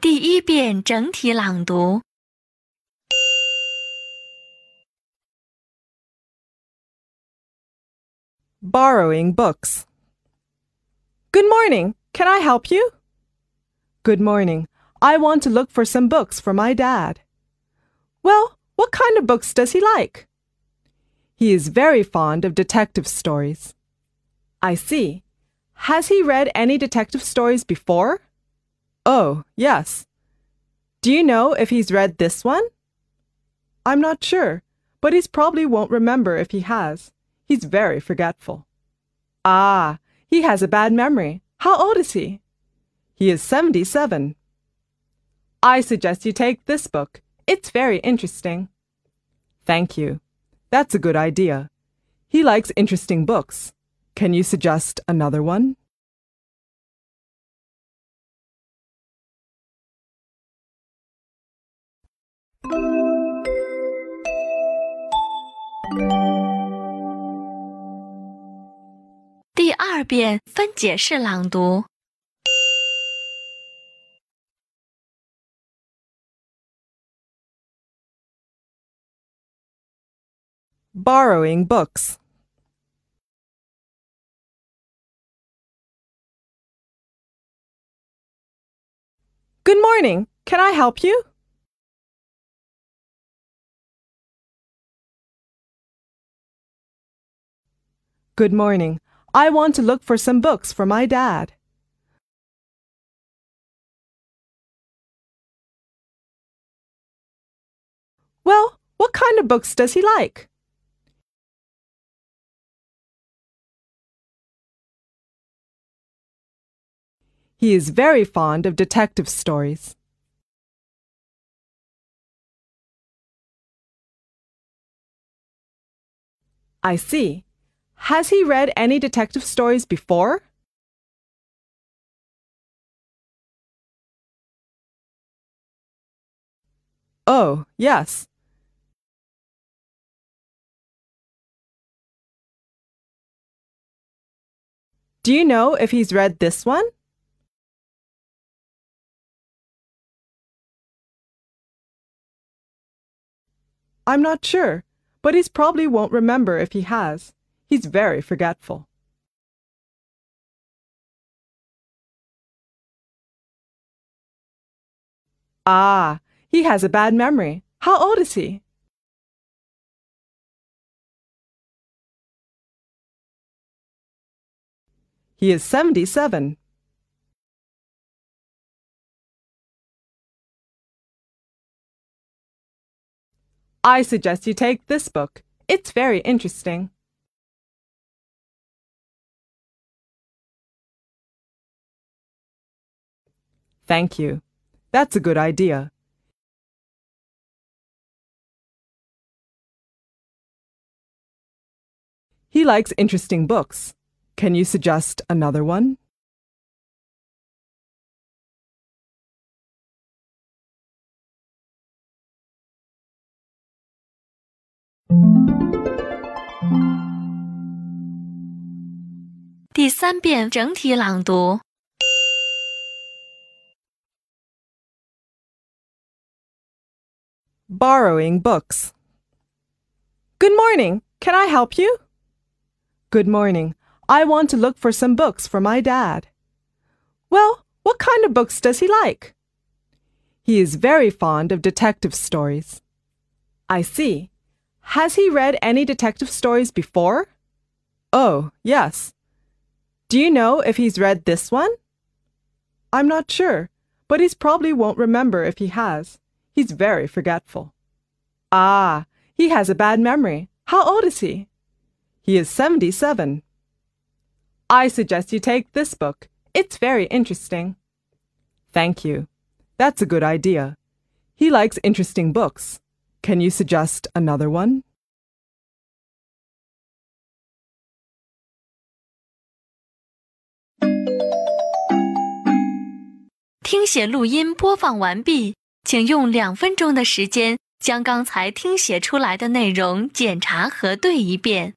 第一遍整体朗读。 Borrowing books. Good morning. Can I help you? Good morning. I want to look for some books for my dad. Well, what kind of books does he like? He is very fond of detective stories. I see. Has he read any detective stories before? Oh, yes. Do you know if he's read this one? I'm not sure, but he probably won't remember if he has. He's very forgetful. Ah, he has a bad memory. How old is he? He is 77. I suggest you take this book. It's very interesting. Thank you. That's a good idea. He likes interesting books. Can you suggest another one? 第二遍分解式朗读。 Borrowing books. Good morning. Can I help you? Good morning. I want to look for some books for my dad. Well, what kind of books does he like? He is very fond of detective stories. I see. Has he read any detective stories before? Oh, yes. Do you know if he's read this one? I'm not sure, but he probably won't remember if he has. He's very forgetful. Ah, he has a bad memory. How old is he? He is 77. I suggest you take this book. It's very interesting. Thank you. That's a good idea. He likes interesting books. Can you suggest another one? 第三遍整体朗读。 Borrowing books. Good morning. Can I help you? Good morning. I want to look for some books for my dad. Well, what kind of books does he like? He is very fond of detective stories. I see. Has he read any detective stories before? Oh, yes. Do you know if he's read this one? I'm not sure, but he probably won't remember if he has. He's very forgetful. Ah, he has a bad memory. How old is he? He is 77. I suggest you take this book. It's very interesting. Thank you. That's a good idea. He likes interesting books. Can you suggest another one? 请用两分钟的时间将刚才听写出来的内容检查核对一遍。